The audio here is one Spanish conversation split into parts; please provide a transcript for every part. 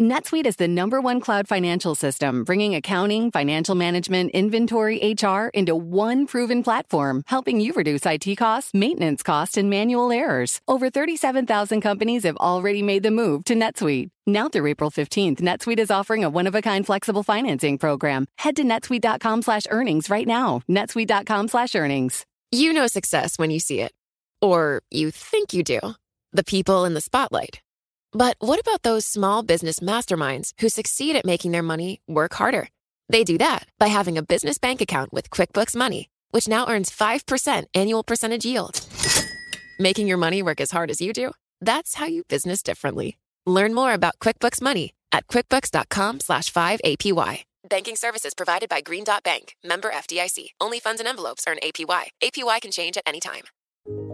NetSuite is the number one cloud financial system, bringing accounting, financial management, inventory, HR into one proven platform, helping you reduce IT costs, maintenance costs, and manual errors. Over 37,000 companies have already made the move to NetSuite. Now through April 15th, NetSuite is offering a one-of-a-kind flexible financing program. Head to netsuite.com slash earnings right now. netsuite.com slash earnings. You know success when you see it. Or you think you do. The people in the spotlight but what about those small business masterminds who succeed at making their money work harder? They do that by having a business bank account with QuickBooks Money, which now earns 5% annual percentage yield. Making your money work as hard as you do? That's how you business differently. Learn more about QuickBooks Money at quickbooks.com slash 5APY. Banking services provided by Green Dot Bank, member FDIC. Only funds and envelopes earn APY. APY can change at any time.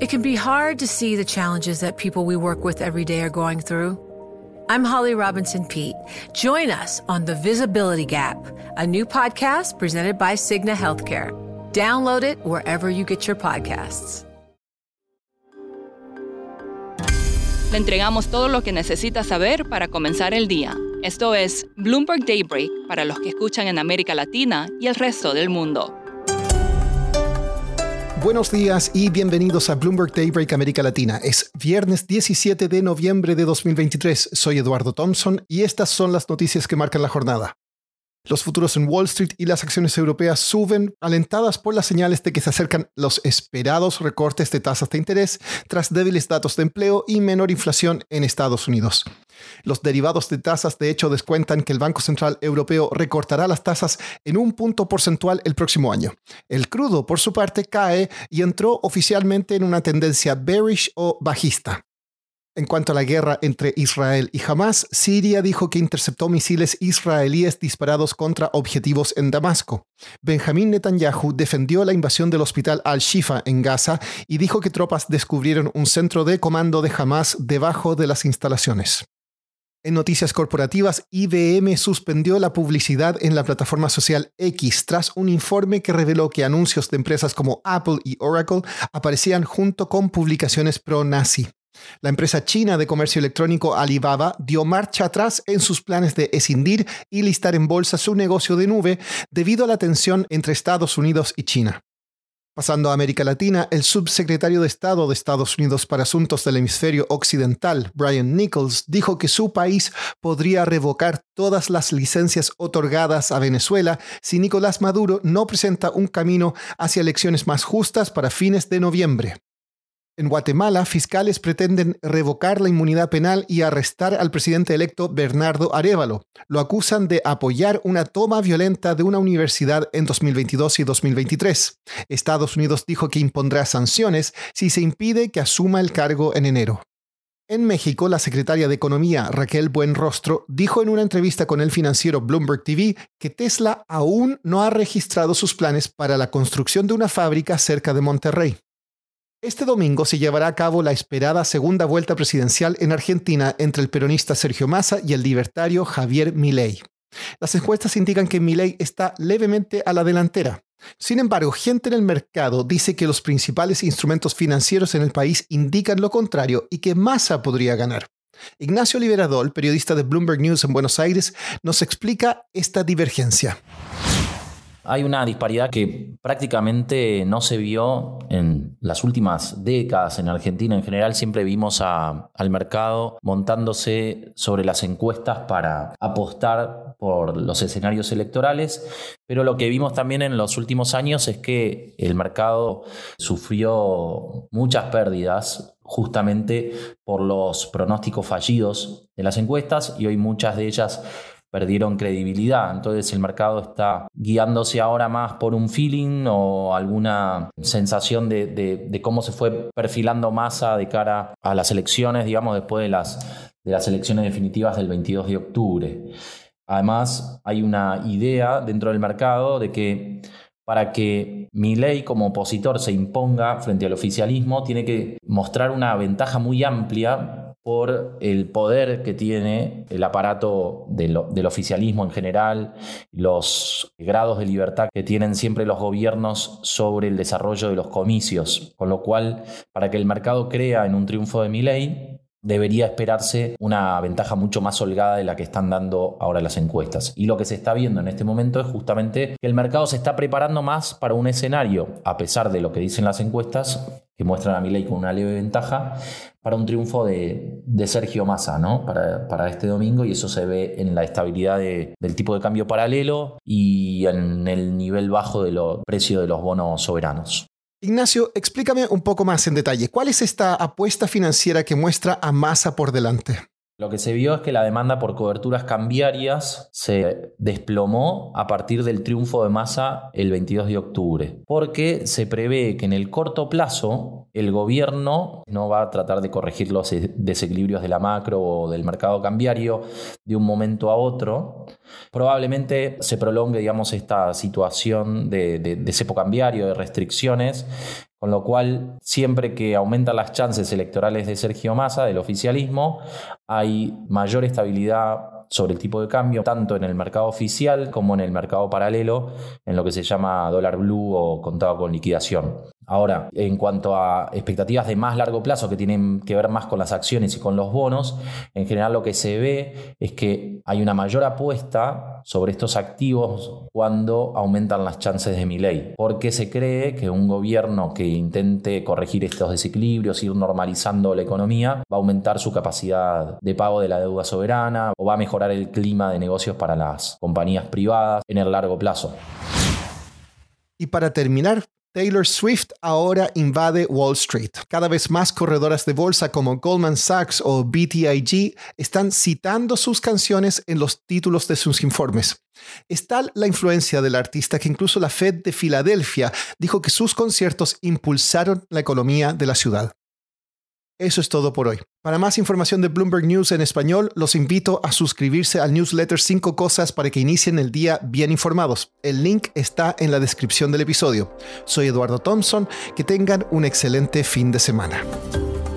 It can be hard to see the challenges that people we work with every day are going through. I'm Holly Robinson Pete. Join us on The Visibility Gap, a new podcast presented by Cigna Healthcare. Download it wherever you get your podcasts. Le entregamos todo lo que necesita saber para comenzar el día. Esto es Bloomberg Daybreak para los que escuchan en América Latina y el resto del mundo. Buenos días y bienvenidos a Bloomberg Daybreak América Latina. Es viernes 17 de noviembre de 2023. Soy Eduardo Thompson y estas son las noticias que marcan la jornada. Los futuros en Wall Street y las acciones europeas suben, alentadas por las señales de que se acercan los esperados recortes de tasas de interés tras débiles datos de empleo y menor inflación en Estados Unidos. Los derivados de tasas de hecho descuentan que el Banco Central Europeo recortará las tasas en un punto porcentual el próximo año. El crudo, por su parte, cae y entró oficialmente en una tendencia bearish o bajista. En cuanto a la guerra entre Israel y Hamas, Siria dijo que interceptó misiles israelíes disparados contra objetivos en Damasco. Benjamín Netanyahu defendió la invasión del hospital Al-Shifa en Gaza y dijo que tropas descubrieron un centro de comando de Hamas debajo de las instalaciones. En noticias corporativas, IBM suspendió la publicidad en la plataforma social X tras un informe que reveló que anuncios de empresas como Apple y Oracle aparecían junto con publicaciones pro-nazi. La empresa china de comercio electrónico Alibaba dio marcha atrás en sus planes de escindir y listar en bolsa su negocio de nube debido a la tensión entre Estados Unidos y China. Pasando a América Latina, el subsecretario de Estado de Estados Unidos para Asuntos del Hemisferio Occidental, Brian Nichols, dijo que su país podría revocar todas las licencias otorgadas a Venezuela si Nicolás Maduro no presenta un camino hacia elecciones más justas para fines de noviembre. En Guatemala, fiscales pretenden revocar la inmunidad penal y arrestar al presidente electo Bernardo Arevalo. Lo acusan de apoyar una toma violenta de una universidad en 2022 y 2023. Estados Unidos dijo que impondrá sanciones si se impide que asuma el cargo en enero. En México, la secretaria de Economía, Raquel Buenrostro, dijo en una entrevista con el financiero Bloomberg TV que Tesla aún no ha registrado sus planes para la construcción de una fábrica cerca de Monterrey. Este domingo se llevará a cabo la esperada segunda vuelta presidencial en Argentina entre el peronista Sergio Massa y el libertario Javier Milei. Las encuestas indican que Milei está levemente a la delantera. Sin embargo, gente en el mercado dice que los principales instrumentos financieros en el país indican lo contrario y que Massa podría ganar. Ignacio Liberadol, periodista de Bloomberg News en Buenos Aires, nos explica esta divergencia. Hay una disparidad que prácticamente no se vio en las últimas décadas en Argentina. En general siempre vimos al mercado montándose sobre las encuestas para apostar por los escenarios electorales, pero lo que vimos también en los últimos años es que el mercado sufrió muchas pérdidas justamente por los pronósticos fallidos de las encuestas y hoy muchas de ellas perdieron credibilidad. Entonces el mercado está guiándose ahora más por un feeling o alguna sensación de, cómo se fue perfilando masa de cara a las elecciones, digamos, después de las, de las elecciones definitivas del 22 de octubre. Además, hay una idea dentro del mercado de que para que mi ley como opositor se imponga frente al oficialismo, tiene que mostrar una ventaja muy amplia por el poder que tiene el aparato del oficialismo en general, los grados de libertad que tienen siempre los gobiernos sobre el desarrollo de los comicios, con lo cual para que el mercado crea en un triunfo de ley debería esperarse una ventaja mucho más holgada de la que están dando ahora las encuestas. Y lo que se está viendo en este momento es justamente que el mercado se está preparando más para un escenario, a pesar de lo que dicen las encuestas, que muestran a Milei con una leve ventaja, para un triunfo de, Sergio Massa ¿no? Para, este domingo y eso se ve en la estabilidad del tipo de cambio paralelo y en el nivel bajo del precio de los bonos soberanos. Ignacio, explícame un poco más en detalle. ¿Cuál es esta apuesta financiera que muestra a Massa por delante? Lo que se vio es que la demanda por coberturas cambiarias se desplomó a partir del triunfo de Massa el 22 de octubre, porque se prevé que en el corto plazo el gobierno no va a tratar de corregir los desequilibrios de la macro o del mercado cambiario de un momento a otro. Probablemente se prolongue, digamos, esta situación de, de cepo cambiario, de restricciones, con lo cual, siempre que aumentan las chances electorales de Sergio Massa, del oficialismo, hay mayor estabilidad sobre el tipo de cambio, tanto en el mercado oficial como en el mercado paralelo, en lo que se llama dólar blue o contado con liquidación. Ahora, en cuanto a expectativas de más largo plazo que tienen que ver más con las acciones y con los bonos, en general lo que se ve es que hay una mayor apuesta sobre estos activos cuando aumentan las chances de mi ley, porque se cree que un gobierno que intente corregir estos desequilibrios, ir normalizando la economía, va a aumentar su capacidad de pago de la deuda soberana o va a mejorar el clima de negocios para las compañías privadas en el largo plazo. Y para terminar, Taylor Swift ahora invade Wall Street. Cada vez más corredoras de bolsa como Goldman Sachs o BTIG están citando sus canciones en los títulos de sus informes. Es tal la influencia del artista que incluso la Fed de Filadelfia dijo que sus conciertos impulsaron la economía de la ciudad. Eso es todo por hoy. Para más información de Bloomberg News en español, los invito a suscribirse al newsletter 5 cosas para que inicien el día bien informados. El link está en la descripción del episodio. Soy Eduardo Thompson, que tengan un excelente fin de semana.